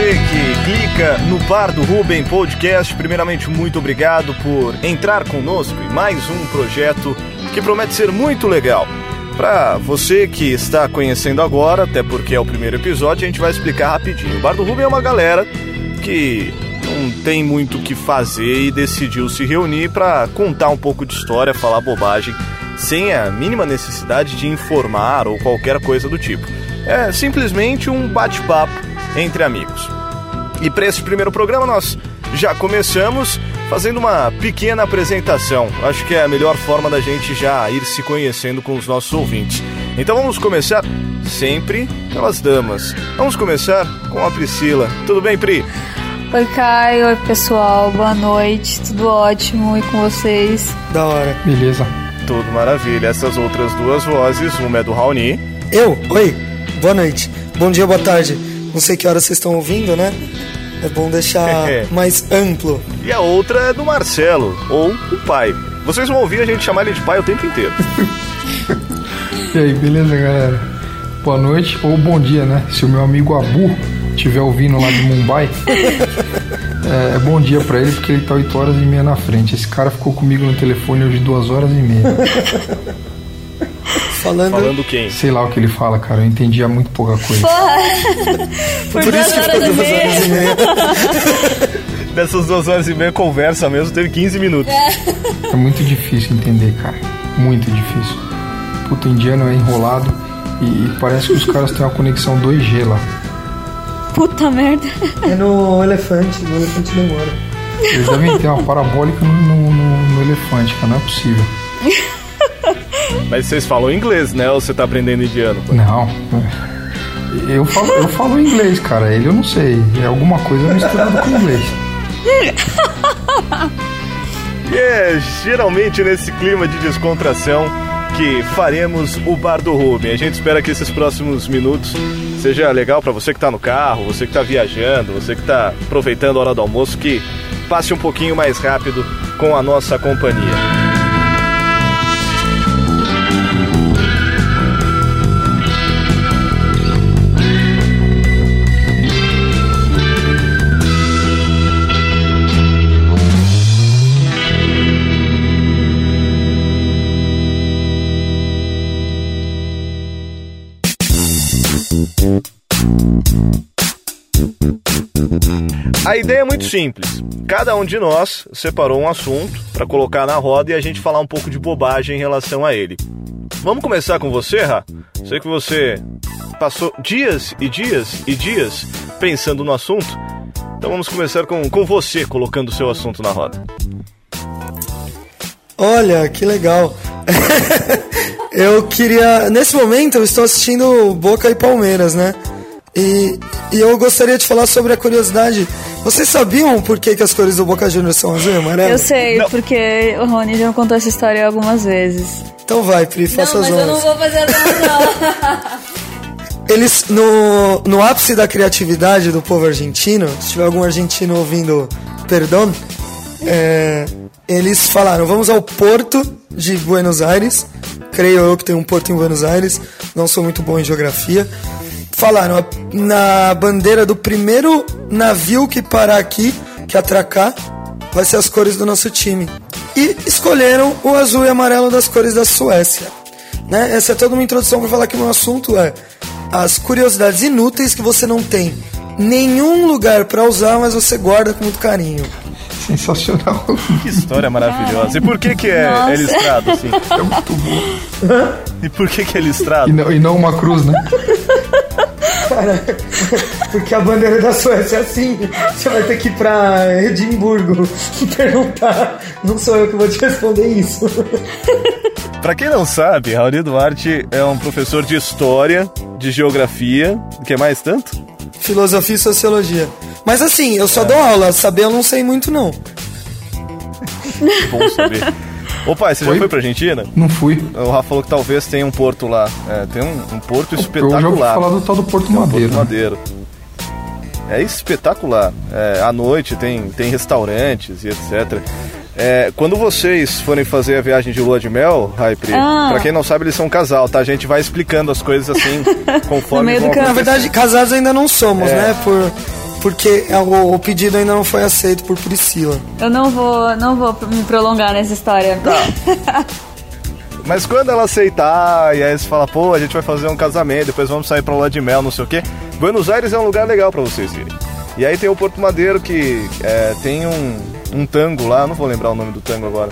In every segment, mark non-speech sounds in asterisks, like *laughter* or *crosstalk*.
Você que clica no Bar do Ruben Podcast. Primeiramente, muito obrigado por entrar conosco em mais um projeto que promete ser muito legal. Para você que está conhecendo agora, até porque é o primeiro episódio, a gente vai explicar rapidinho. O Bar do Ruben é uma galera que não tem muito o que fazer e decidiu se reunir para contar um pouco de história, falar bobagem, sem a mínima necessidade de informar ou qualquer coisa do tipo. É simplesmente um bate-papo entre amigos. E para esse primeiro programa nós já começamos fazendo uma pequena apresentação. Acho que é a melhor forma da gente já ir se conhecendo com os nossos ouvintes. Então vamos começar sempre pelas damas. Vamos começar com a Priscila. Tudo bem, Pri? Oi, Caio. Oi, pessoal. Boa noite. Tudo ótimo. E com vocês? Da hora. Beleza. Tudo maravilha. Essas outras duas vozes, uma é do Raoni. Eu? Oi. Boa noite. Bom dia, boa tarde. Não sei que hora vocês estão ouvindo, né? É bom deixar *laughs* mais amplo. E a outra é do Marcelo, ou o pai. Vocês vão ouvir a gente chamar ele de pai o tempo inteiro. *laughs* e aí, beleza, galera? Boa noite ou bom dia, né? Se o meu amigo Abu estiver ouvindo lá de Mumbai, é, *laughs* é, bom dia para ele porque ele tá 8 horas e meia na frente. Esse cara ficou comigo no telefone hoje 2 horas e meia. Falando... Falando quem? Sei lá o que ele fala, cara. Eu entendia muito pouca coisa. Porra! *laughs* Por, Por duas isso que horas ficou e duas meia. horas e meia. *laughs* Dessas duas horas e meia conversa mesmo, teve 15 minutos. É muito difícil entender, cara. Muito difícil. Puta, indiano é enrolado e, e parece que os caras têm uma conexão 2G lá. Puta merda. É no elefante, no elefante demora. Eles devem ter uma parabólica no, no, no- no elefante, cara. Não é possível. *laughs* Mas vocês falam inglês, né? Ou você tá aprendendo indiano? pô? Não. Eu falo, eu falo inglês, cara. Ele eu não sei. É alguma coisa misturada com inglês. E *laughs* é geralmente nesse clima de descontração que faremos o Bar do Ruben. A gente espera que esses próximos minutos seja legal pra você que tá no carro, você que tá viajando, você que tá aproveitando a hora do almoço, que passe um pouquinho mais rápido com a nossa companhia. A ideia é muito simples. Cada um de nós separou um assunto para colocar na roda e a gente falar um pouco de bobagem em relação a ele. Vamos começar com você, Ra? Sei que você passou dias e dias e dias pensando no assunto. Então vamos começar com, com você colocando o seu assunto na roda. Olha, que legal. *laughs* eu queria. Nesse momento eu estou assistindo Boca e Palmeiras, né? E, e eu gostaria de falar sobre a curiosidade. Vocês sabiam por que, que as cores do Boca Juniors são azul e amarelo? Eu sei, Não. porque o Rony já me contou essa história algumas vezes. Então vai, Pri, faça não, as mas eu não honras. vou fazer essa não. *laughs* Eles, no, no ápice da criatividade do povo argentino, se tiver algum argentino ouvindo, perdão, é, eles falaram: vamos ao porto de Buenos Aires. Creio eu que tem um porto em Buenos Aires, não sou muito bom em geografia. Falaram: "A- na bandeira do primeiro navio que parar aqui, que atracar, vai ser as cores do nosso time. E escolheram o azul e amarelo das cores da Suécia. Né? Essa é toda uma introdução para falar que o meu assunto é as curiosidades inúteis que você não tem nenhum lugar para usar, mas você guarda com muito carinho. Sensacional. Que história maravilhosa. E por que que é, Nossa. é listrado assim? É muito bom. E por que que é E listrado? não, e não uma cruz, né? *laughs* Cara, porque a bandeira da Suécia é assim. Você vai ter que ir pra Edimburgo *laughs* perguntar. Não sou eu que vou te responder isso. Pra quem não sabe, Raul Duarte é um professor de história, de geografia, o que mais tanto? Filosofia e sociologia. Mas assim, eu só dou aula, saber eu não sei muito não. Bom saber. Ô pai, você já Oi? foi pra Argentina? Não fui. O Rafa falou que talvez tenha um porto lá. É, tem um, um porto Eu já espetacular. ouvi falar do tal do Porto É um Madeiro. Porto? Madeiro. É espetacular. É, à noite tem, tem restaurantes e etc. É, quando vocês forem fazer a viagem de lua de mel, Raipri, Ah. pra quem não sabe, eles são um casal, tá? A gente vai explicando as coisas assim, *laughs* conforme No meio do. Na verdade, casados ainda não somos, É. né? Por, porque o, o pedido ainda não foi aceito por Priscila. Eu não vou, não vou me prolongar nessa história. *laughs* Mas quando ela aceitar, e aí você fala, pô, a gente vai fazer um casamento, depois vamos sair pra lua de mel, não sei o quê. Buenos Aires é um lugar legal pra vocês irem. E aí tem o Porto Madeiro que é, tem um, um tango lá, não vou lembrar o nome do tango agora.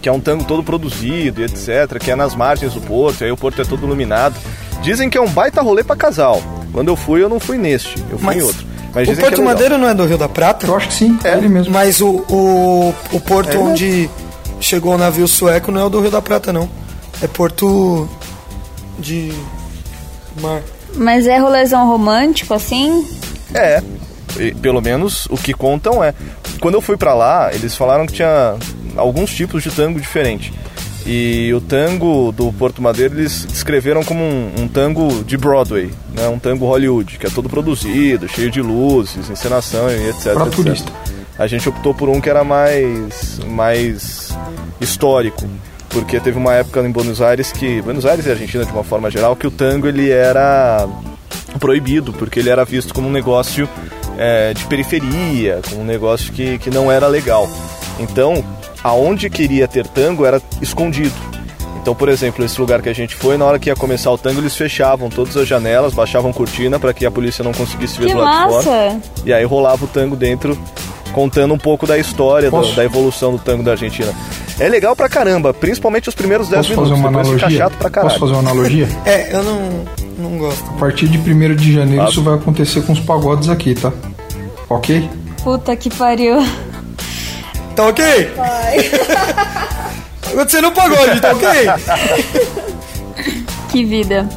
Que é um tango todo produzido e etc, que é nas margens do porto, e aí o porto é todo iluminado. Dizem que é um baita rolê pra casal. Quando eu fui, eu não fui neste, eu fui Mas em outro. Mas o dizem Porto é legal. Madeiro não é do Rio da Prata? Eu acho que sim, é ele mesmo. Mas o, o, o porto É mesmo? onde chegou o navio sueco não é o do Rio da Prata, não. É porto de mar. Mas é rolezão romântico, assim? É, e pelo menos o que contam é. Quando eu fui pra lá, eles falaram que tinha alguns tipos de tango diferente. E o tango do Porto Madeiro eles descreveram como um, um tango de Broadway, né? um tango Hollywood, que é todo produzido, cheio de luzes, encenação e etc. Etc. turista. A gente optou por um que era mais, mais histórico, porque teve uma época em Buenos Aires que Buenos Aires e Argentina de uma forma geral que o tango ele era proibido, porque ele era visto como um negócio é, de periferia, como um negócio que, que não era legal. Então, aonde queria ter tango era escondido. Então, por exemplo, esse lugar que a gente foi, na hora que ia começar o tango, eles fechavam todas as janelas, baixavam cortina para que a polícia não conseguisse ver Que do lado de fora. massa! E aí rolava o tango dentro, contando um pouco da história, do- da evolução do tango da Argentina. É legal pra caramba, principalmente os primeiros 10 Posso minutos. fazer uma depois fica analogia? chato pra caralho. Posso fazer uma analogia? *laughs* É, eu não, não gosto. A partir de 1 de janeiro isso vai acontecer com os pagodes aqui, tá? Ok? Puta que pariu. Tá ok? *laughs* Você não pagou, gente, tá ok? Que vida.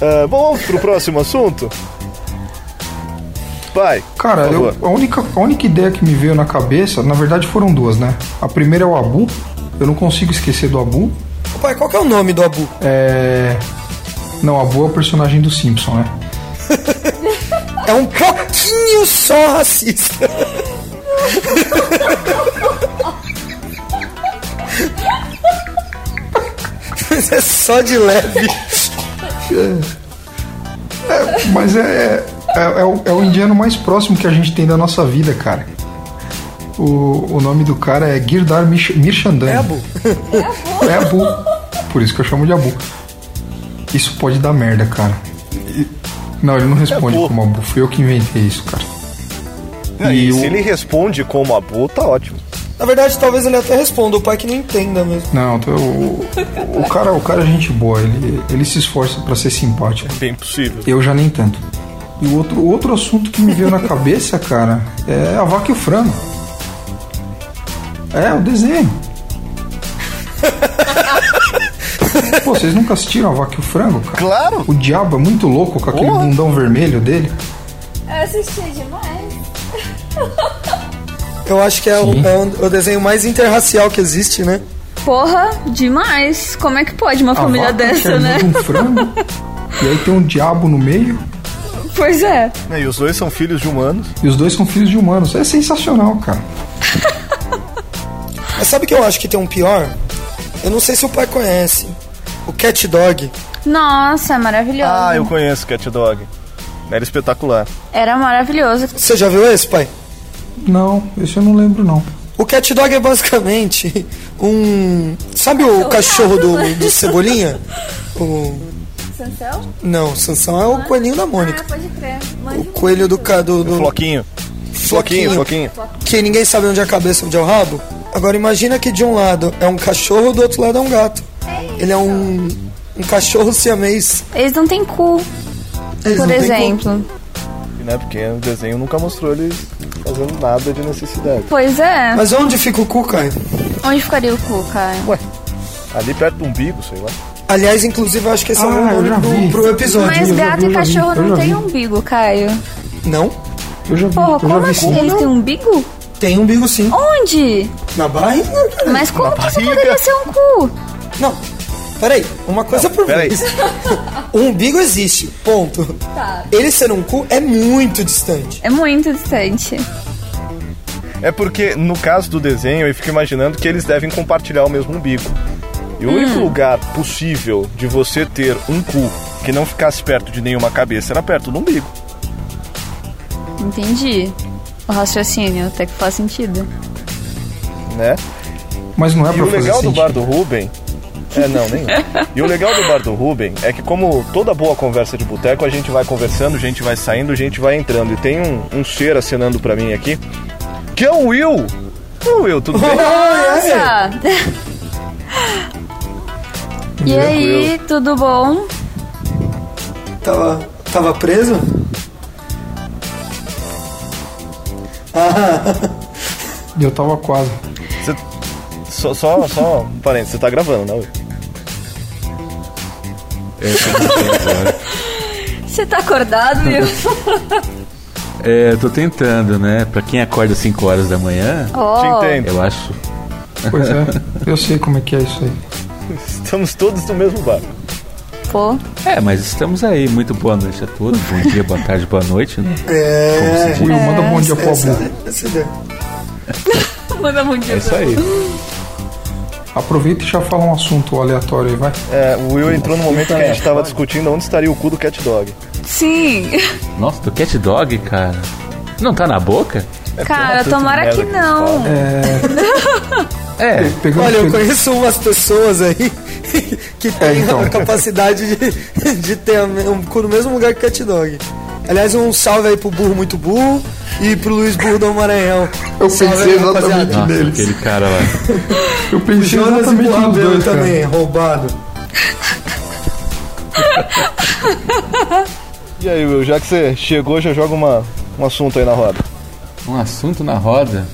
Ah, bom, vamos pro próximo assunto? Vai. Cara, eu- a, única, a única ideia que me veio na cabeça, na verdade foram duas, né? A primeira é o Abu. Eu não consigo esquecer do Abu. Pai, qual que é o nome do Abu? É. Não, Abu é o personagem do Simpson, né? *laughs* É um pouquinho só racista. Mas é só de leve. Mas é, é, é o, é o indiano mais próximo que a gente tem da nossa vida, cara. O, o nome do cara é Girdar Mish- Mirchandani. É Abu. É Abu. Por isso que eu chamo de Abu. Isso pode dar merda, cara. Não, ele não responde Abu. como Abu. Fui eu que inventei isso, cara. Não, e e se o- ele responde como Abu, tá ótimo. Na verdade, talvez ele até responda, o pai que não entenda mesmo. Não, o, o cara, o cara é gente boa. Ele, ele se esforça pra ser simpático. Bem possível. Eu já nem tanto. E o outro, outro assunto que me veio na cabeça, cara, é a vaca e o frango. É, o desenho. *laughs* Pô, vocês nunca assistiram a vaca e o frango, cara? Claro! O diabo é muito louco com aquele Porra. bundão vermelho dele. Eu assisti demais. Eu acho que é, o, é o- o desenho mais interracial que existe, né? Porra, demais. Como é que pode uma A família vaca dessa, né? um frango. E aí tem um diabo no meio. Pois é. E os dois são filhos de humanos. E os dois são filhos de humanos. É sensacional, cara. Mas sabe o que eu acho que tem um pior? Eu não sei se o pai conhece. O Cat Dog. Nossa, é maravilhoso. Ah, eu conheço Cat Dog. Era espetacular. Era maravilhoso. Você já viu esse, pai? Não, esse eu não lembro, não. O Cat Dog é basicamente um. Sabe o cachorro do, do Cebolinha? O. Sansão? Não, Sansão é o coelhinho da Mônica. pode crer. O coelho do, ca- do, do Floquinho. Floquinho, Floquinho. Que ninguém sabe onde é a cabeça onde é o rabo. Agora imagina que de um lado é um cachorro, do outro lado é um gato. Ele é um, um cachorro siamês. Eles não têm cu. Eles Por exemplo. Né? Porque o desenho nunca mostrou eles fazendo nada de necessidade. Pois é. Mas onde fica o cu, Caio? Onde ficaria o cu, Caio? Ué, ali perto do umbigo, sei lá. Aliás, inclusive, eu acho que esse é o Ah, nome pro, pro episódio. Mas gato vi, e vi, cachorro não tem umbigo, Caio. Não? Eu já vi, Porra, eu já como vi assim? sim. Eles têm umbigo? Tem umbigo sim. Onde? Na barriga. Mas como que isso poderia ser um cu? Não. Peraí, uma coisa por peraí. vez. *laughs* o umbigo existe, ponto. Tá. Ele ser um cu é muito distante. É muito distante. É porque, no caso do desenho, eu fico imaginando que eles devem compartilhar o mesmo umbigo. E o único lugar possível de você ter um cu que não ficasse perto de nenhuma cabeça era perto do umbigo. Entendi. O raciocínio até que faz sentido. né? Mas não é E pra o fazer legal do bar do Ruben. É, não, nem. E o legal do bar do Ruben é que, como toda boa conversa de boteco, a gente vai conversando, a gente vai saindo, a gente vai entrando. E tem um, um ser acenando pra mim aqui, que é o Will. Ô, Will, tudo bem? Nossa! *laughs* e aí, tudo bom? Tava, tava preso? E eu tava quase. Você- só, só, só um parênteses, você tá gravando, né, Will? Você tá acordado, viu? É, eu tô tentando, né? Pra quem acorda 5 horas da manhã, Te Ó, entendo. eu acho. Pois é, eu sei como é que é isso aí. Estamos todos no mesmo bar. pô. É, mas estamos aí. Muito boa noite a todos. Bom dia, boa tarde, boa noite, né? É. Will, manda bom dia pro Essa, Abu. essa ideia. Manda um É dia. isso aí. Aproveita e já fala um assunto aleatório aí, vai. É, o Will entrou no momento que a gente tava discutindo onde estaria o cu do cat dog. Sim. Nossa, do cat dog, cara. Não tá na boca? Cara, tanta tomara que que não. É. Pegando, Olha, eu conheço umas pessoas aí *laughs* que têm então. a capacidade de, de ter um cu no mesmo lugar que cat dog. Aliás, um salve aí pro burro muito burro e pro Luiz Burro do Maranhão. Eu pensei aí, exatamente. Nossa, Deles. aquele cara lá. Eu O pensei Jonas e exatamente Burro nos dois, cara. também, roubado. E aí, Will, já que você chegou, já joga uma, um assunto aí na roda. Um assunto na roda.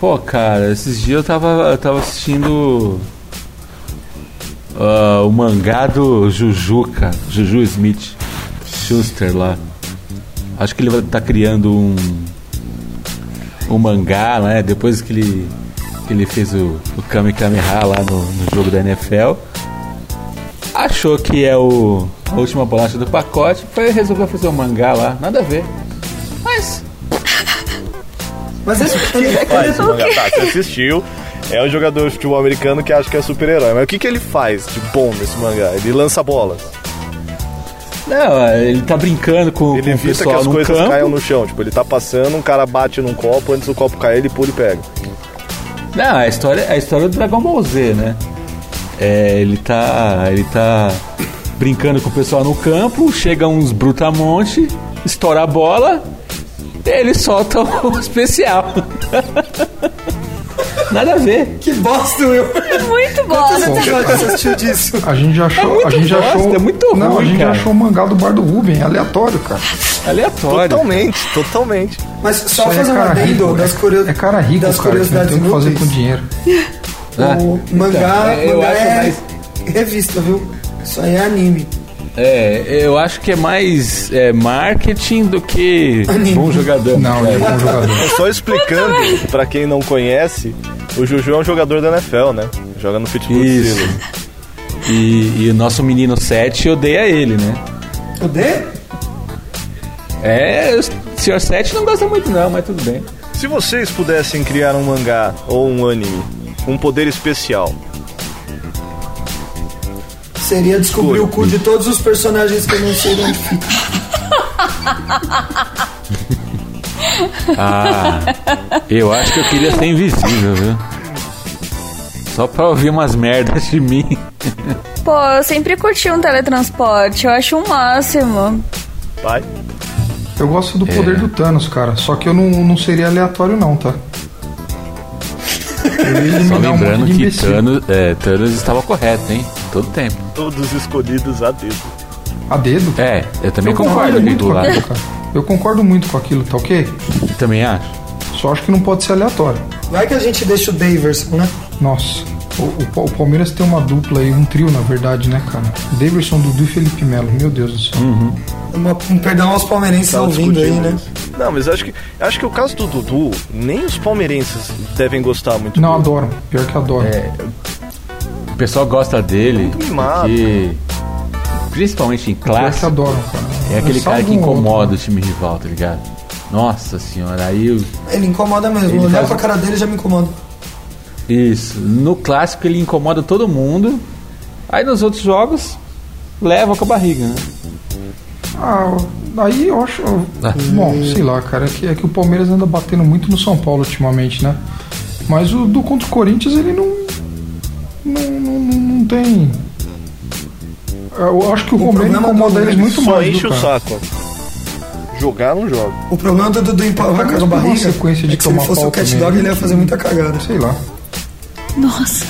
Pô, cara, esses dias eu tava, eu tava assistindo ah, o mangá do Juju, cara. Juju Smith Schuster lá. Acho que ele vai estar criando um um mangá, né? Depois que ele que ele fez o, o Kame Kameha lá no, no jogo da NFL. Achou que é o a última bolacha do pacote, foi resolveu fazer um mangá lá, nada a ver. Mas Mas ele, ele, Faz, mangá. Tá, você assistiu. É um jogador de futebol americano que acha que é super-herói. Mas o que, que ele faz de bom nesse mangá? Ele lança bolas. Não, ele tá brincando com, Ele com o evita que pessoal as coisas campo. caiam no chão. Tipo, ele tá passando, um cara bate num copo, antes do copo cair, ele pula e pega. Não, a história, a história do Dragon Ball Z, né? É, ele tá. Ele tá brincando com o pessoal no campo, chega uns brutamonte, estoura a bola, ele solta o *laughs* especial. Nada a ver. que bosta, Will. Muito Quantos bosta. episódios você assistiu disso? A gente já achou. muito a gente já bosta, achou. é muito Não, a ruim, gente cara. achou o mangá do bar do Ruben, aleatório, cara. Aleatório. Totalmente, totalmente. Mas só Isso aí fazer é um adendo das, curio... É cara rico, das cara, curiosidades tem o que fazer com dinheiro. Ah, O mangá, então, eu mangá acho é mais- revista, viu? Isso aí é anime. É, eu acho que é mais é, marketing do que bom jogador. Não, É. é um jogador. *laughs* Só explicando, pra quem não conhece, o Juju é um jogador da NFL, né? Joga no Pittsburgh Isso. E, e o nosso menino 7 odeia ele, né? O D? É, o Sr. 7 não gosta muito não, mas tudo bem. Se vocês pudessem criar um mangá ou um anime com um poder especial, Seria descobrir Escolha. o cu de todos os personagens que eu não sei de onde fica. *laughs* *laughs* Ah, eu acho que eu queria ser invisível, viu? Só pra ouvir umas merdas de mim. Pô, eu sempre curti um teletransporte. Eu acho o máximo. pai, Eu gosto do É. poder do Thanos, cara. Só que eu não, não seria aleatório, não, tá? *laughs* Só um lembrando de que. Thanos, é, Thanos estava correto, hein? Todo tempo. todos escolhidos a dedo. A dedo? É, eu também eu concordo concordo com muito do lado. cara. Eu concordo muito com aquilo, tá ok? Também acho. Só acho que não pode ser aleatório. Vai que a gente deixa o Daverson, né? Nossa, o, o- o Palmeiras tem uma dupla aí, um trio na verdade, né, cara? Davidson, Dudu e Felipe Melo, meu Deus do céu. Uma- um perdão aos palmeirenses Tava ouvindo aí, né? Não, mas acho que acho que o caso do Dudu, nem os palmeirenses devem gostar muito Não, dele. adoram, pior que adoram. O pessoal gosta dele Muito mimado. porque, principalmente em classe, adoram, cara. é aquele cara que um outro. incomoda o time rival, tá ligado? Nossa senhora, aí eu- Ele incomoda mesmo. Ele Olhar faz- pra cara dele já me incomoda. Isso. No clássico ele incomoda todo mundo. Aí nos outros jogos leva com a barriga, né? Ah, aí eu acho. Bom, sei lá, cara, é que, é que o Palmeiras anda batendo muito no São Paulo ultimamente, né? Mas o do contra o Corinthians ele. Não, não, não- não tem. Eu acho que o, Romero problema incomoda eles muito Só mais. enche viu, o cara? saco. Jogar não joga. O problema do Dudu empurrar com a Mas por uma barriga sequência de é que se ele tomar fosse o falta Cat mesmo. Dog, ele ia fazer muita cagada. Sei lá. Nossa.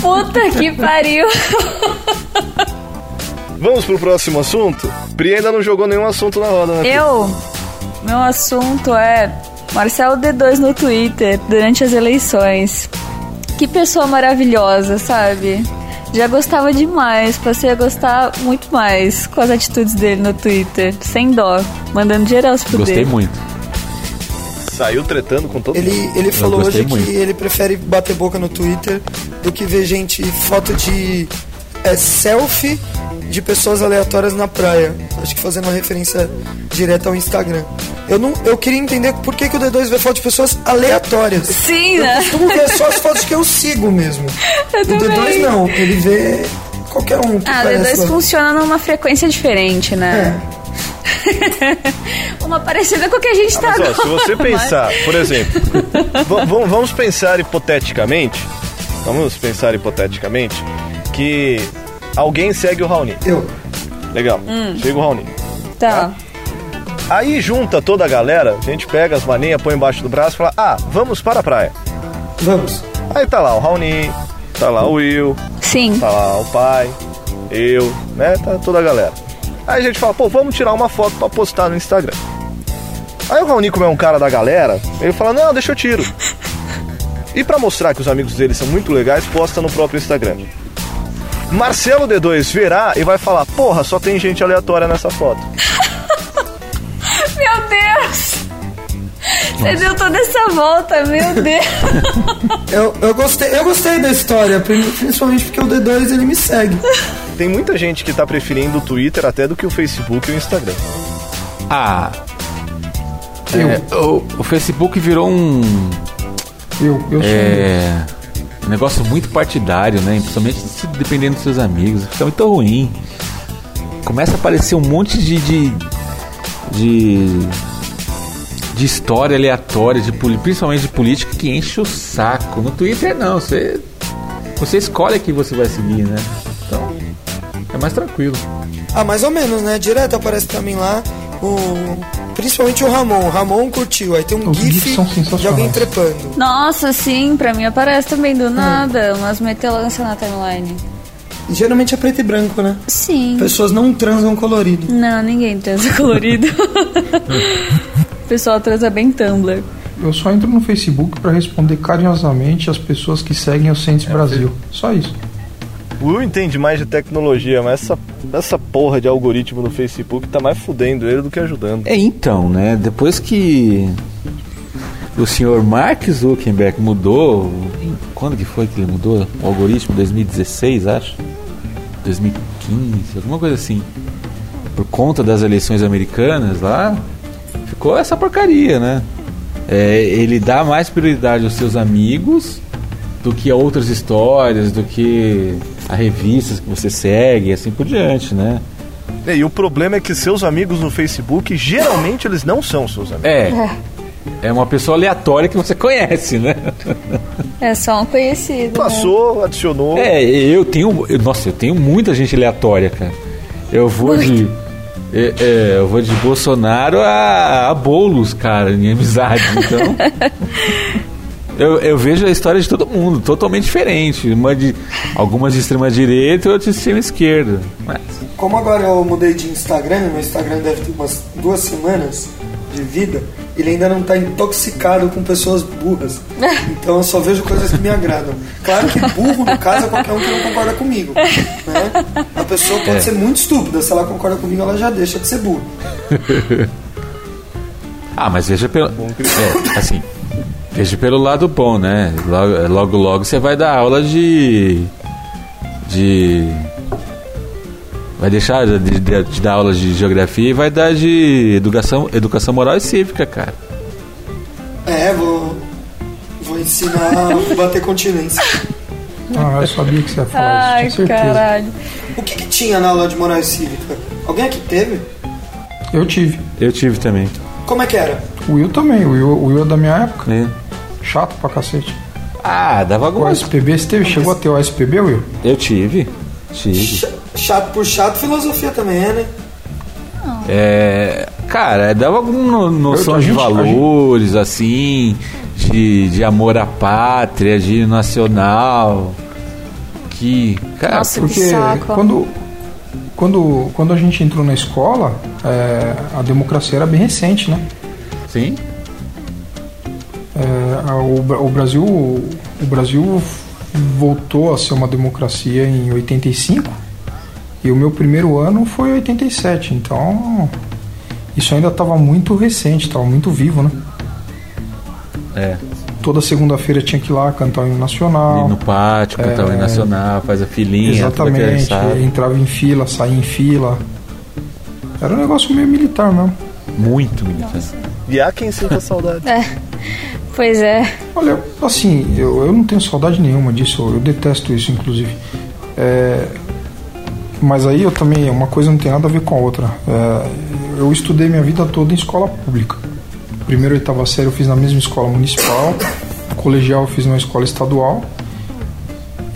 Puta que pariu. Vamos pro próximo assunto? Pri ainda não jogou nenhum assunto na roda, né? Pri? Eu, meu assunto é Marcelo D2 no Twitter durante as eleições. Que pessoa maravilhosa, sabe? Já gostava demais, passei a gostar muito mais com as atitudes dele no Twitter, sem dó, mandando geral se fuder. Gostei muito. Saiu tretando com todo mundo. Ele, ele falou hoje muito. que ele prefere bater boca no Twitter do que ver gente, foto de é, selfie de pessoas aleatórias na praia. Acho que fazendo uma referência direta ao Instagram. Eu, não, eu queria entender por que, que o D2 vê foto de pessoas aleatórias. Sim, Eu né? costumo ver só as fotos que eu sigo mesmo. *laughs* Eu o D2 também. não, ele vê qualquer um que Ah, parece D2 lá. funciona numa frequência diferente, né? É. *laughs* Uma parecida com o que a gente tá Mas ó, agora. se você *laughs* pensar, por exemplo, va- va- vamos pensar hipoteticamente, vamos pensar hipoteticamente que alguém segue o Raoni. Eu. Legal, Hum. chega o Raoni. Tá. Aí junta toda a galera, a gente pega as maninhas, põe embaixo do braço e fala, ah, vamos para a praia. Vamos. Aí tá lá o Raoni, tá lá o Will, Sim. tá lá o pai, eu, né? Tá toda a galera. Aí a gente fala, pô, vamos tirar uma foto pra postar no Instagram. Aí o Raoni, como é um cara da galera, ele fala, não, deixa eu tiro. E pra mostrar que os amigos dele são muito legais, posta no próprio Instagram. Marcelo D2 verá e vai falar, porra, só tem gente aleatória nessa foto. *laughs* Meu Deus! Você deu toda essa volta, meu Deus! Eu, eu, gostei, eu gostei da história, pri- principalmente porque o D2 ele me segue. Tem muita gente que tá preferindo o Twitter até do que o Facebook e o Instagram. Ah. é, o, o Facebook virou um. Eu, eu sou. É, um negócio muito partidário, né? Principalmente se dependendo dos seus amigos. Fica muito ruim. Começa a aparecer um monte de. de. de, de história aleatória, de, principalmente de política, que enche o saco. No Twitter não, você. Você escolhe quem você vai seguir, né? Então. É mais tranquilo. Ah, mais ou menos, né? Direto aparece pra mim lá o. Principalmente o Ramon. O Ramon curtiu. Aí tem um Os GIF de alguém trepando. Nossa, sim, pra mim aparece também do nada, umas metelanças na timeline. Geralmente é preto e branco, né? Sim. Pessoas não transam colorido. Não, ninguém transa *laughs* colorido. o pessoal transa bem Tumblr. Eu só entro no Facebook pra responder carinhosamente as pessoas que seguem o Cientes Brasil. Só isso. O Will entende mais de tecnologia, mas essa, essa porra de algoritmo no Facebook tá mais fudendo ele do que ajudando. É, então, né? Depois que o senhor Mark Zuckerberg mudou. Quando que foi que ele mudou? O algoritmo 2016, acho. 2015, alguma coisa assim. Por conta das eleições americanas lá, ficou essa porcaria, né? É, ele dá mais prioridade aos seus amigos do que a outras histórias, do que a revistas que você segue e assim por diante, né? E o problema é que seus amigos no Facebook, geralmente eles não são seus amigos. É. É uma pessoa aleatória que você conhece, né? É só um conhecido. né? Passou, adicionou. É, eu tenho. eu- nossa, eu tenho muita gente aleatória, cara. Eu vou de. é, é, eu vou de Bolsonaro a, a Boulos, cara, em amizade. Então. *laughs* Eu, eu vejo a história de todo mundo, totalmente diferente. Uma de, algumas de extrema direita e outras de extrema esquerda. Mas, Como agora eu mudei de Instagram, meu Instagram deve ter umas duas semanas de vida, ele ainda não tá intoxicado com pessoas burras. *laughs* Então eu só vejo coisas que me agradam. Claro que burro, no caso, é qualquer um que não concorda comigo. Né? A pessoa pode É. ser muito estúpida, se ela concorda comigo, ela já deixa de ser burra. *laughs* ah, mas veja pelo. É, assim. Veja pelo lado bom, né? Logo, logo, logo você vai dar aula de. De. Vai deixar de, de- de dar aulas de geografia e vai dar de educação, educação moral e cívica, cara. É, vou, vou ensinar a bater continência. Ah, eu sabia que você ia falar Ai, isso, caralho. O que, que tinha na aula de moral e cívica? Alguém aqui teve? Eu tive. Eu tive também. Como é que era? O Will também, o Will, o Will é da minha época. né? Chato pra cacete. Ah, dava O gosto. SPB, você teve, chegou a ter o SPB, Will? Eu tive. Tive. Ch- Chato por chato, filosofia também é, né? É, cara, dava alguma noção de gente- valores, assim, de, de amor à pátria, de nacional. Que, cara, Nossa, que Porque saco. quando, quando, quando a gente entrou na escola, é, a democracia era bem recente, né? sim. É, a- o, Bra- o Brasil o Brasil voltou a ser uma democracia em 85 e o meu primeiro ano foi 87 então isso ainda estava muito recente estava muito vivo né? É. toda segunda-feira tinha que ir lá cantar o hino Ir nacional no pátio, cantar o hino nacional, faz a filinha, exatamente entrava em fila saía em fila. Era um negócio meio militar mesmo. Muito militar. E há quem sinta saudade. Pois é. Olha, assim, eu, eu não tenho saudade nenhuma disso, eu detesto isso, inclusive. É, mas aí eu também, uma coisa não tem nada a ver com a outra. É, eu estudei minha vida toda em escola pública. Primeiro e oitava série eu fiz na mesma escola municipal, *coughs* colegial eu fiz numa escola estadual.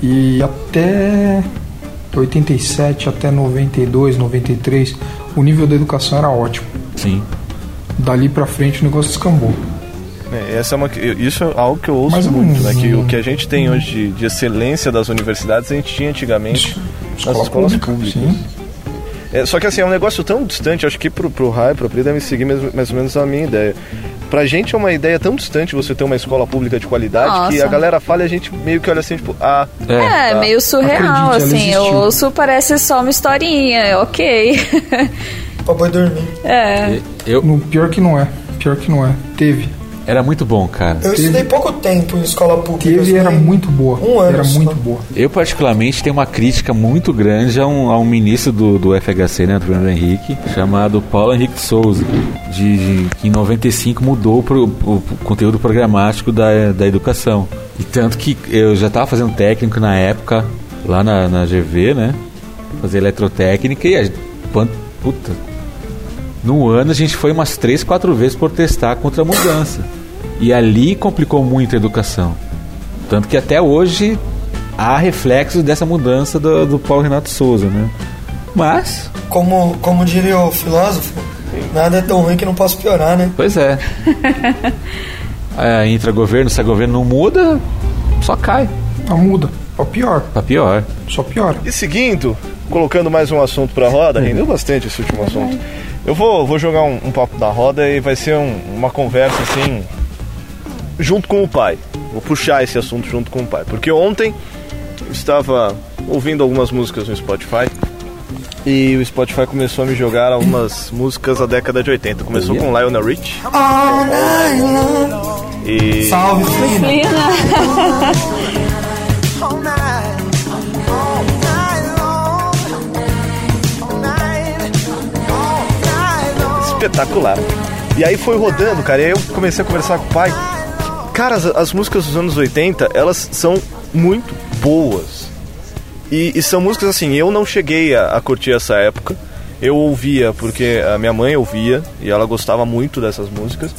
E até 87, até 92, 93, o nível da educação era ótimo. Sim. Dali pra frente o negócio descambou. É, essa é uma, isso é algo que eu ouço Mas muito, né? Que o que a gente tem hoje de, de excelência das universidades, a gente tinha antigamente nas escolas públicas. sim. É, só que assim, é um negócio tão distante, acho que pro, pro Rai, pro Pri, deve seguir mais, mais ou menos a minha ideia. Pra gente é uma ideia tão distante você ter uma escola pública de qualidade que Nossa. a galera fala e a gente meio que olha assim, tipo, ah, É, tá. meio surreal, Acredite, assim. Eu ouço, parece só uma historinha, é ok. Pra boi dormir. é. Eu, No, pior que não é. Pior que não é. Teve. Era muito bom, cara. Eu estudei pouco tempo em escola pública. Teve e era muito boa. Um ano era só. muito boa. Eu, particularmente, tenho uma crítica muito grande a um, a um ministro do, do FHC, né, do Fernando Henrique, chamado Paulo Henrique Souza, de, de- que em 95 mudou pro, o, o conteúdo programático da, da educação. E tanto que eu já estava fazendo técnico na época, lá na, na GV, né, fazer eletrotécnica, e a, gente- quanto, puta, no ano a gente foi umas três, quatro vezes protestar contra a mudança. E ali complicou muito a educação. Tanto que até hoje há reflexos dessa mudança do, do Paulo Renato Souza, né? Mas, Como, como diria o filósofo, nada é tão ruim que não possa piorar, né? pois é. *laughs* é, entra governo, se o governo não muda, só cai. Ah, muda. Pra pior. Pra pior. Só piora. E seguindo, colocando mais um assunto pra roda, rendeu *laughs* bastante esse último assunto. Eu vou, vou jogar um, um papo da roda e vai ser um- uma conversa assim, junto com o pai. Vou puxar esse assunto junto com o pai. Porque ontem eu estava ouvindo algumas músicas no Spotify e o Spotify começou a me jogar algumas músicas da década de 80. Começou com Lionel Rich All night long. e Salve, Flina. espetacular. E aí foi rodando, cara, e aí eu comecei a conversar com o pai. Cara, as, as músicas dos anos 80, elas são muito boas. E, e são músicas assim, eu não cheguei a, a curtir essa época. Eu ouvia porque a minha mãe ouvia e ela gostava muito dessas músicas.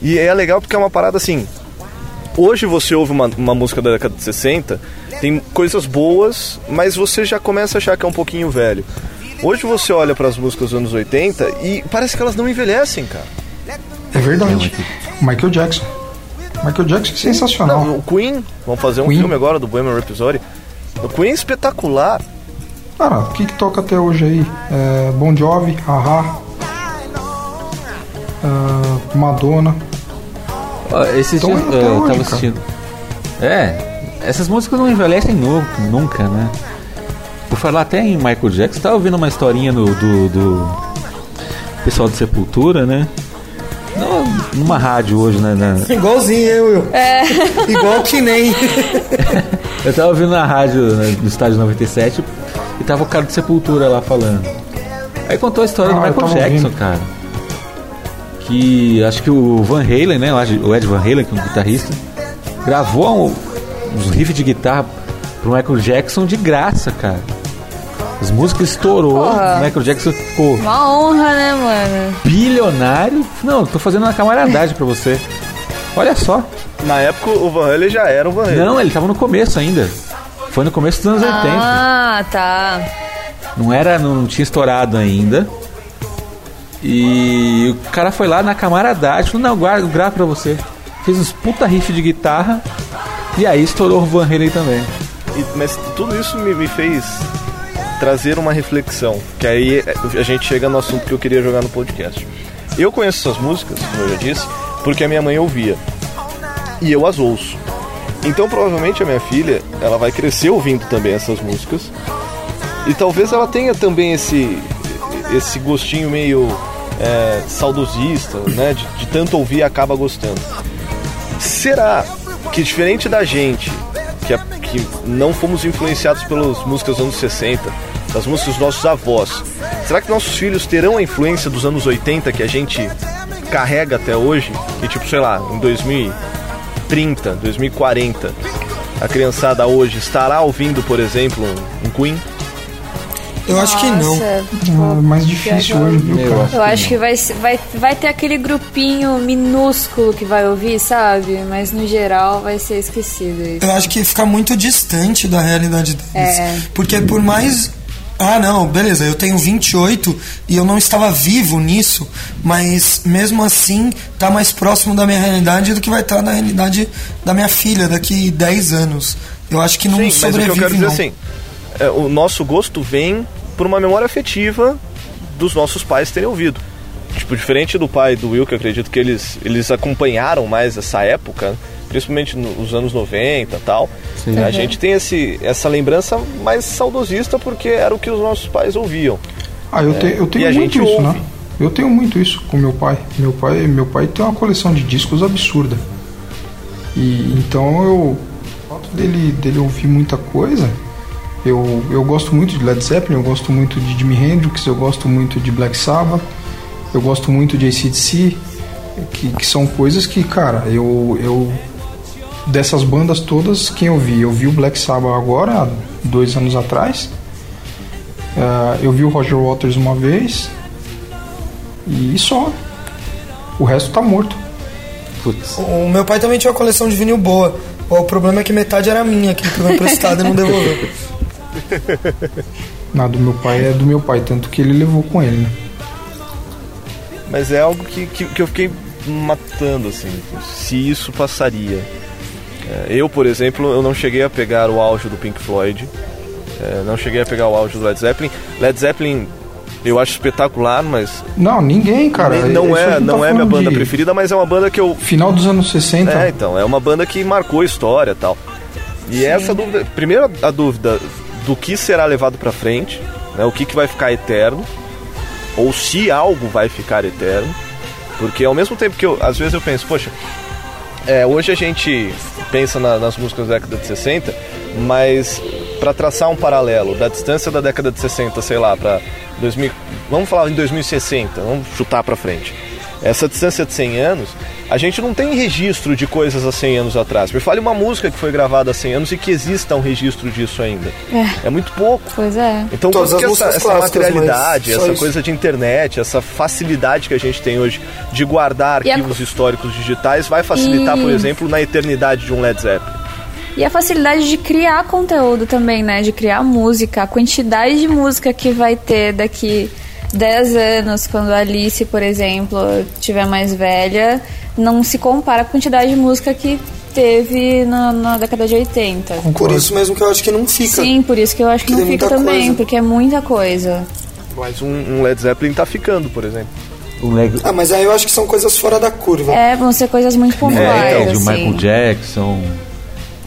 E é legal porque é uma parada assim. Hoje você ouve uma, uma música da década de 60, tem coisas boas, mas você já começa a achar que é um pouquinho velho. Hoje você olha para as músicas dos anos 80 e parece que elas não envelhecem, cara. É verdade. Michael Jackson. Michael Jackson é sensacional. Não, o Queen, vamos fazer um Queen. filme agora do Bohemian Rhapsody. O Queen é espetacular. Cara, o que, que toca até hoje aí? É, bon Jovi, Haha, ah, Madonna. Ó, Esses Então, dias até eu hoje, tava cara. assistindo. É, essas músicas não envelhecem nu- nunca, né? Por falar até em Michael Jackson, tava ouvindo uma historinha no- do, do pessoal de Sepultura, né? Numa rádio hoje, né? na- Igualzinho eu, Will. É. Igual que nem. *laughs* Eu tava ouvindo na rádio né, do estádio 97 e tava o cara de Sepultura lá falando. Aí contou a história do Ah, eu Michael Jackson, ouvindo. cara. Que acho que o Van Halen, né? O Ed Van Halen, que é um guitarrista, gravou um- uns riffs de guitarra pro Michael Jackson de graça, cara. As músicas estourou, Porra. o Michael Jackson ficou Uma honra, né, mano? bilionário. Não, tô fazendo uma camaradagem pra você. Olha só. Na época o Van Halen já era o Van Halen. Não, ele tava no começo ainda. Foi no começo dos anos 80. Ah, tá. Não era, não tinha estourado ainda. E o cara foi lá na camaradagem, falou, não, guarda, grava pra você. Fez uns puta riff de guitarra. E aí estourou o Van Halen também. E- mas tudo isso me, me fez trazer uma reflexão. Que aí é, a gente chega no assunto que eu queria jogar no podcast. Eu conheço essas músicas, como eu já disse, porque a minha mãe ouvia. E eu as ouço. Então provavelmente a minha filha, ela vai crescer ouvindo também essas músicas. E talvez ela tenha também esse, esse gostinho meio é, saudosista, né? De, de tanto ouvir acaba gostando. Será que diferente da gente, que, a- que não fomos influenciados pelas músicas dos anos 60, das músicas dos nossos avós, será que nossos filhos terão a influência dos anos 80 que a gente carrega até hoje? E tipo, sei lá, em 2030, 2040, a criançada hoje estará ouvindo, por exemplo, um Queen? Eu acho que não. Nossa, Ah, mais difícil hoje, viu, Eu acho Eu acho que vai, ser- vai, vai ter aquele grupinho minúsculo que vai ouvir, sabe? Mas no geral vai ser esquecido isso. Eu acho que fica muito distante da realidade deles. É. Porque por mais. Ah, não, beleza, eu tenho 28 e eu não estava vivo nisso, mas mesmo assim tá mais próximo da minha realidade do que vai estar na realidade da minha filha daqui 10 anos. Eu acho que não Sim, mas o que sobrevive eu quero dizer não. assim, é, o nosso gosto vem por uma memória afetiva dos nossos pais terem ouvido. Tipo, diferente do pai do Will, que eu acredito que eles, eles acompanharam mais essa época, principalmente nos anos 90 e tal. A gente tem esse, essa lembrança mais saudosista porque era o que os nossos pais ouviam. Ah, eu, te- eu E tenho muito gente isso, ouve. né? Eu tenho muito isso com meu pai. Meu pai, meu pai tem uma coleção de discos absurda. E então eu, o fato dele, dele ouvir muita coisa, eu, eu gosto muito de Led Zeppelin, eu gosto muito de Jimi Hendrix, eu gosto muito de Black Sabbath, eu gosto muito de ACDC, que, que são coisas que, cara, eu, eu dessas bandas todas, quem eu vi? Eu vi o Black Sabbath agora, há dois anos atrás. Ah, eu vi o Roger Waters uma vez e só. O resto tá morto. Putz. O meu pai também tinha uma coleção de vinil boa. O problema é que metade era minha, que ele pegou emprestado e não devolveu. *laughs* Nada do meu pai é do meu pai, tanto que ele levou com ele, né? Mas é algo que, que, que eu fiquei matando, assim, se isso passaria. É, eu, por exemplo, eu não cheguei a pegar o auge do Pink Floyd, é, não cheguei a pegar o auge do Led Zeppelin. Led Zeppelin eu acho espetacular, mas Não, ninguém, cara. não a é, gente não tá é minha banda de preferida, mas é uma banda que eu Final dos anos 60. é, então, é uma banda que marcou a história e tal. E essa dúvida, primeiro a dúvida do que será levado pra frente, né, o que, que vai ficar eterno, ou se algo vai ficar eterno, porque ao mesmo tempo que eu, às vezes eu penso, poxa, é, hoje a gente pensa na- nas músicas da década de 60, mas para traçar um paralelo da distância da década de 60, sei lá, para 2000, vamos falar em 2060, vamos chutar para frente. Essa distância de 100 anos, a gente não tem registro de coisas há 100 anos atrás. Me fale uma música que foi gravada há 100 anos e que exista um registro disso ainda. É, muito pouco. Pois é. Então, Todas as essa, essa materialidade, essa isso. coisa de internet, essa facilidade que a gente tem hoje de guardar E a- arquivos históricos digitais vai facilitar, por E- exemplo, na eternidade de um Led Zeppelin? E a facilidade de criar conteúdo também, né? De criar música, a quantidade de música que vai ter daqui 10 anos, quando a Alice, por exemplo, tiver mais velha, não se compara a quantidade de música que teve na, na década de 80. Por isso mesmo que eu acho que não fica. Sim, por isso que eu acho que Porque não fica também, coisa. porque é muita coisa. Mas um, um Led Zeppelin tá ficando, por exemplo. Um leg... Ah, mas aí eu acho que são coisas fora da curva. É, vão ser coisas muito é, pontuais, então, assim. Michael Jackson.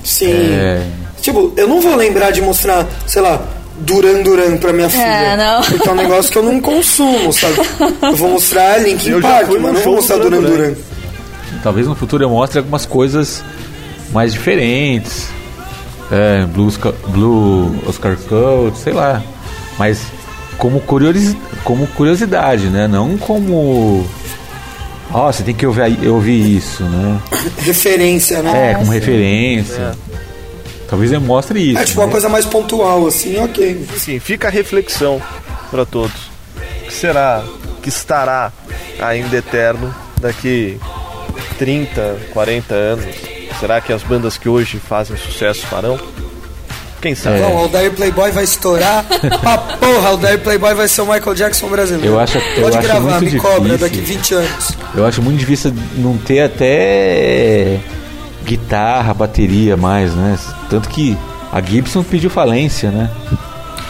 Sim. É. Tipo, eu não vou lembrar de mostrar, sei lá, Duran Duran pra minha filha. não. Porque é um negócio que eu não consumo, sabe? Eu vou mostrar Linkin Eu já Park, fui mas não vou mostrar Duran Duran. Talvez no futuro eu mostre algumas coisas mais diferentes. É, blues, ca- Blue Oscar Code, sei lá. Mas como, curiosi como curiosidade, né? Não como. Ó, você tem que ouvir, ouvir isso, né? Referência, né? É, como referência. Talvez eu mostre isso. É tipo uma né? coisa mais pontual, assim, ok. Sim, fica a reflexão para todos. O que será que estará ainda eterno daqui 30, 40 anos? Será que as bandas que hoje fazem sucesso farão? Quem sabe? Não, o Aldair Playboy vai estourar. ah, porra, o Aldair Playboy vai ser o Michael Jackson brasileiro. Eu acho- eu Pode acho gravar, muito me cobra difícil. daqui 20 anos. Eu acho muito difícil não ter até guitarra, bateria mais, né? Tanto que a Gibson pediu falência, né?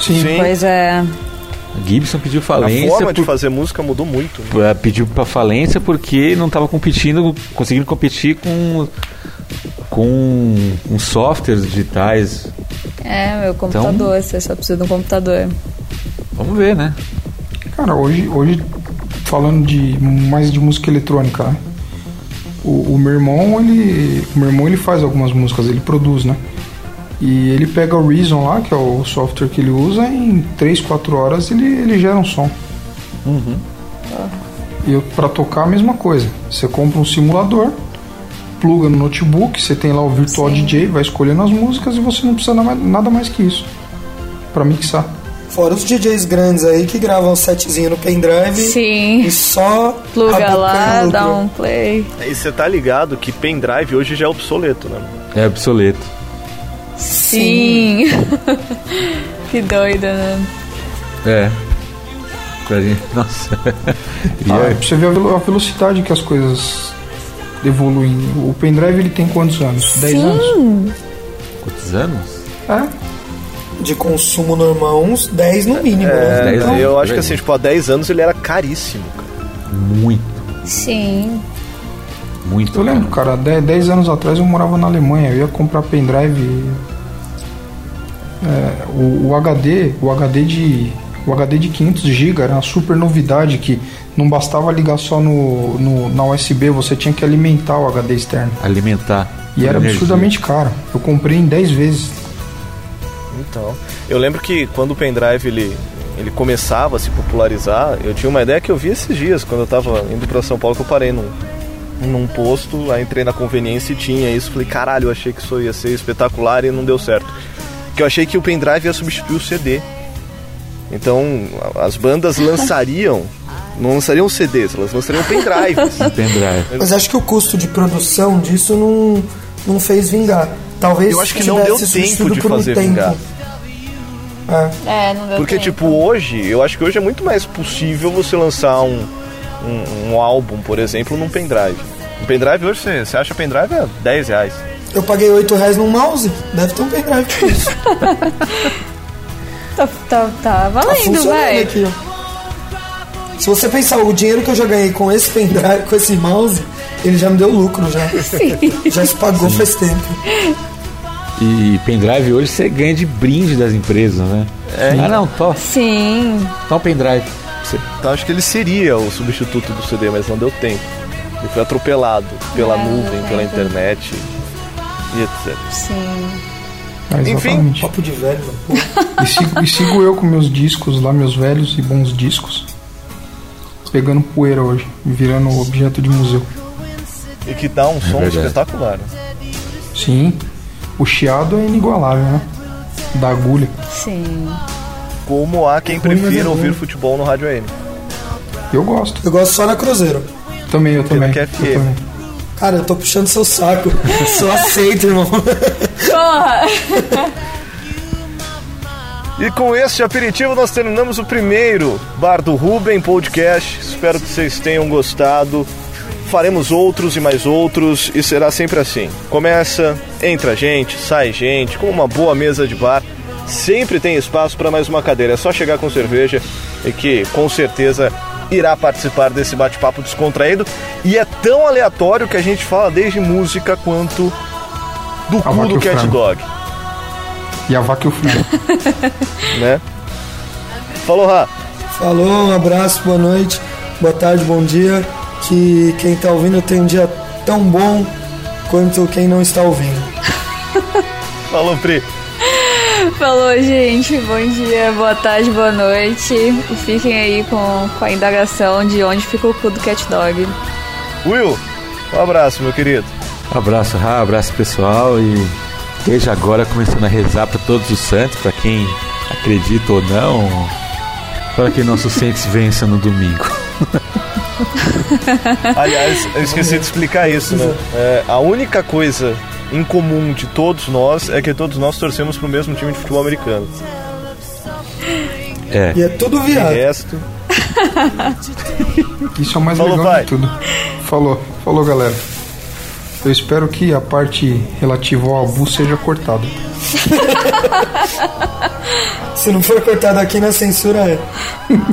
Sim. Sim, Pois é. A Gibson pediu a falência. forma de por- fazer música mudou muito. né? eh, pediu pra falência porque não estava competindo, conseguindo competir com com, com softwares digitais. É, meu computador, você só precisa de um computador. Vamos ver, né? Cara, hoje, hoje falando de mais de música eletrônica, né? O, o meu irmão, ele. O meu irmão ele faz algumas músicas, ele produz, né? E ele pega o Reason lá, que é o software que ele usa, em 3, 4 horas ele, ele gera um som. E eu, pra tocar a mesma coisa. Você compra um simulador, pluga no notebook, você tem lá o Virtual Sim. DJ, vai escolhendo as músicas e você não precisa na- nada mais que isso. Pra mixar. Fora os DJs grandes aí que gravam o setzinho no pendrive Sim. e só Pluga lá, dá um play. E você tá ligado que pendrive hoje já é obsoleto, né? É obsoleto. Sim. *laughs* que doida, né? É. Pra gente. *laughs* Nossa. E Ah, é- pra você ver a velo- a velocidade que as coisas evoluem. O pendrive ele tem quantos anos? 10 anos? Sim. quantos anos? É. De consumo normal, uns 10 no mínimo, né? É, dez anos, eu acho que assim, tipo, há 10 anos ele era caríssimo, cara. Muito, Sim. muito. Eu lembro, cara, 10 anos atrás eu morava na Alemanha, eu ia comprar pendrive. é, o, o HD, o HD de. O HD de 500 GB era uma super novidade que não bastava ligar só no, no- na USB, você tinha que alimentar o HD externo. Alimentar. E era Energia. absurdamente caro. Eu comprei em 10 vezes. Então, eu lembro que quando o pendrive ele, ele começava a se popularizar, eu tinha uma ideia que eu vi esses dias, quando eu tava indo pra São Paulo, que eu parei num, num posto, aí entrei na conveniência e tinha isso. Falei, caralho, eu achei que isso ia ser espetacular e não deu certo. Que eu achei que o pendrive ia substituir o CD. Então, as bandas *laughs* lançariam, não lançariam CDs, elas lançariam pendrives. *laughs* Pendrive. Mas acho que o custo de produção disso não, não fez vingar. Talvez Eu acho que não deu tempo de um fazer tempo. vingar. É. É, não deu Porque, tempo. tipo, hoje, eu acho que hoje é muito mais possível você lançar um, um, um álbum, por exemplo, num pendrive. Um pendrive hoje, você, você acha pendrive é 10 reais. Eu paguei 8 reais num mouse, deve ter um pendrive por isso. Tá, *laughs* tá, tá Tá valendo, funcionando vai. aqui, ó. Se você pensar, o dinheiro que eu já ganhei com esse pendrive, com esse mouse, ele já me deu lucro já. *laughs* Já se pagou faz tempo. E pendrive hoje você ganha de brinde das empresas, né? Ah, não, to, Sim. to pendrive. Você- Então acho que ele seria o substituto do CD, mas não deu tempo. Ele foi atropelado pela É, nuvem, pela internet e etc. Sim. É, Enfim, exatamente. Papo de velho. Pô. E sigo, e sigo eu com meus discos lá, meus velhos e bons discos. Pegando poeira hoje, virando objeto de museu. E que dá um som verdade. espetacular. né? Sim, o chiado é inigualável, né? Da agulha. Sim. Como há quem é prefira bom. ouvir futebol no Rádio AM. Eu gosto. Eu gosto só na Cruzeiro. Também, eu também. é eu também. Cara, eu tô puxando seu saco. *laughs* Só aceita, irmão. Porra! E com este aperitivo nós terminamos o primeiro Bar do Ruben Podcast. Espero que vocês tenham gostado. Faremos outros e mais outros e será sempre assim. Começa, entra gente, sai gente, com uma boa mesa de bar. Sempre tem espaço para mais uma cadeira. É só chegar com cerveja e que com certeza irá participar desse bate-papo descontraído. E é tão aleatório que a gente fala desde música quanto do A cu do Cat frango. Dog, E a vaca e o frango. *laughs* né? Falou, Rá. Falou, um abraço, boa noite, boa tarde, bom dia. Que quem tá ouvindo tem um dia tão bom quanto quem não está ouvindo. *laughs* Falou, Pri. Falou, gente. Bom dia, boa tarde, boa noite. E fiquem aí com, com a indagação de onde fica o cu do cat dog. Will, um abraço, meu querido. Abraço, Ra, abraço pessoal e desde agora começando a rezar para todos os santos, para quem acredita ou não, para que nossos santos vençam no domingo. *laughs* *laughs* Aliás, eu esqueci de explicar isso, né? É, a única coisa em comum de todos nós é que todos nós torcemos pro mesmo time de futebol americano. É, E é tudo O viado. resto. Isso é o mais Falou, legal pai. de tudo. Falou, falou galera. Eu espero que a parte relativa ao abu seja cortada. *laughs* Se não for cortado aqui na censura, é.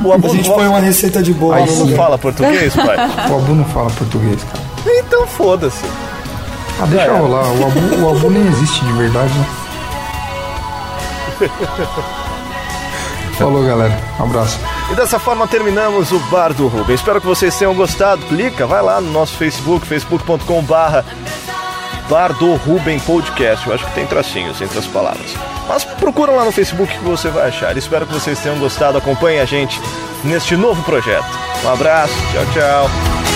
O A Abu, gente o põe uma receita de bolo sim. Abu lugar. fala português, pai? *laughs* O abu não fala português, cara. Então foda-se. Ah, deixa rolar. O abu, o abu nem existe de verdade, né? *laughs* Falou, galera. Um abraço. E dessa forma terminamos o Bar do Ruben. Espero que vocês tenham gostado. Clica, vai lá no nosso Facebook, facebook.com barra Bar do Ruben Podcast. Eu acho que tem tracinhos entre as palavras. Mas procura lá no Facebook que você vai achar. Espero que vocês tenham gostado. Acompanhe a gente neste novo projeto. Um abraço, tchau, tchau.